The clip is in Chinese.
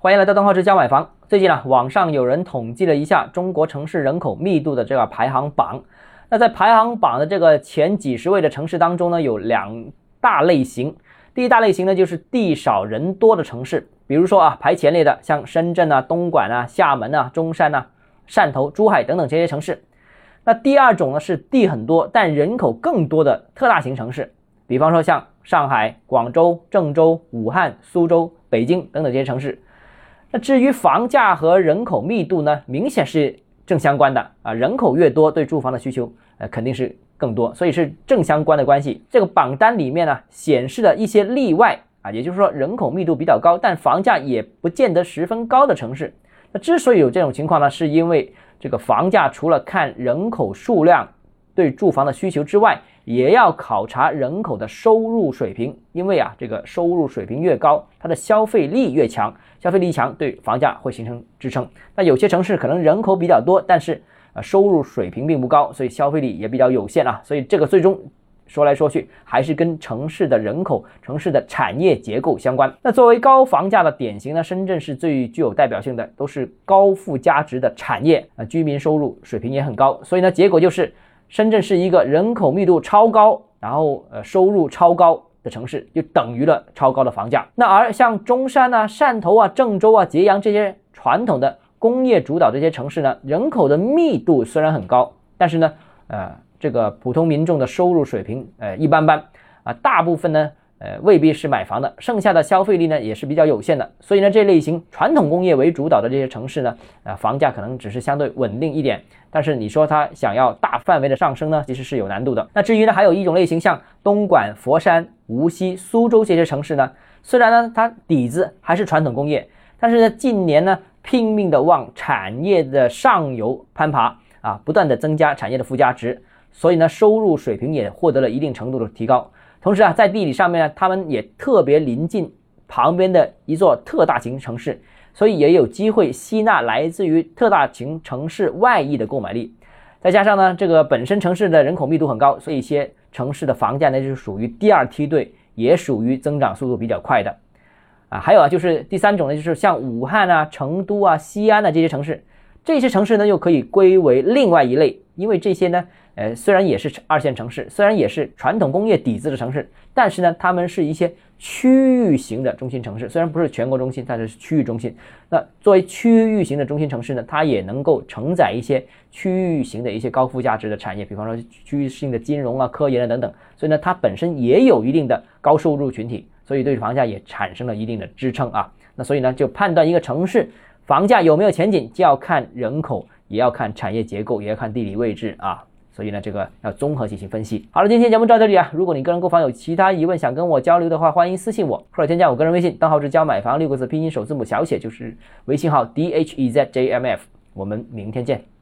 欢迎来到东浩之家买房。最近呢，网上有人统计了一下中国城市人口密度的这个排行榜。那在排行榜的这个前几十位的城市当中呢，有两大类型。第一大类型呢，就是地少人多的城市，比如说啊，排前列的像深圳啊、东莞啊、厦门啊、中山啊、汕头、珠海等等这些城市。那第二种呢，是地很多但人口更多的特大型城市，比方说像上海、广州、郑州、武汉、苏州、北京等等这些城市。那至于房价和人口密度呢，明显是正相关的啊，人口越多，对住房的需求呃肯定是更多，所以是正相关的关系。这个榜单里面呢显示了一些例外啊，也就是说人口密度比较高，但房价也不见得十分高的城市。那之所以有这种情况呢，是因为这个房价除了看人口数量对住房的需求之外，也要考察人口的收入水平，因为啊，这个收入水平越高，它的消费力越强，消费力强对房价会形成支撑。那有些城市可能人口比较多，但是呃收入水平并不高，所以消费力也比较有限啊。所以这个最终说来说去还是跟城市的人口、城市的产业结构相关。那作为高房价的典型呢，深圳是最具有代表性的，都是高附加值的产业啊，居民收入水平也很高，所以呢，结果就是。深圳是一个人口密度超高，然后呃收入超高的城市，就等于了超高的房价。那而像中山啊、汕头啊、郑州啊、揭阳这些传统的工业主导这些城市呢，人口的密度虽然很高，但是呢，呃，这个普通民众的收入水平呃一般般啊，大部分呢。呃，未必是买房的，剩下的消费力呢也是比较有限的，所以呢，这类型传统工业为主导的这些城市呢，呃，房价可能只是相对稳定一点，但是你说它想要大范围的上升呢，其实是有难度的。那至于呢，还有一种类型，像东莞、佛山、无锡、苏州这些城市呢，虽然呢它底子还是传统工业，但是呢近年呢拼命的往产业的上游攀爬啊，不断的增加产业的附加值，所以呢收入水平也获得了一定程度的提高。同时啊，在地理上面呢，他们也特别临近旁边的一座特大型城市，所以也有机会吸纳来自于特大型城市外溢的购买力。再加上呢，这个本身城市的人口密度很高，所以一些城市的房价呢就是属于第二梯队，也属于增长速度比较快的。啊，还有啊，就是第三种呢，就是像武汉啊、成都啊、西安啊这些城市，这些城市呢又可以归为另外一类，因为这些呢。呃，虽然也是二线城市，虽然也是传统工业底子的城市，但是呢，他们是一些区域型的中心城市。虽然不是全国中心，但是是区域中心。那作为区域型的中心城市呢，它也能够承载一些区域型的一些高附加值的产业，比方说区域性的金融啊、科研啊等等。所以呢，它本身也有一定的高收入群体，所以对房价也产生了一定的支撑啊。那所以呢，就判断一个城市房价有没有前景，就要看人口，也要看产业结构，也要看地理位置啊。所以呢，这个要综合进行分析。好了，今天节目到这里啊。如果你个人购房有其他疑问，想跟我交流的话，欢迎私信我或者添加我个人微信，账号是教买房六个字拼音首字母小写，就是微信号 d h e z j m f。我们明天见。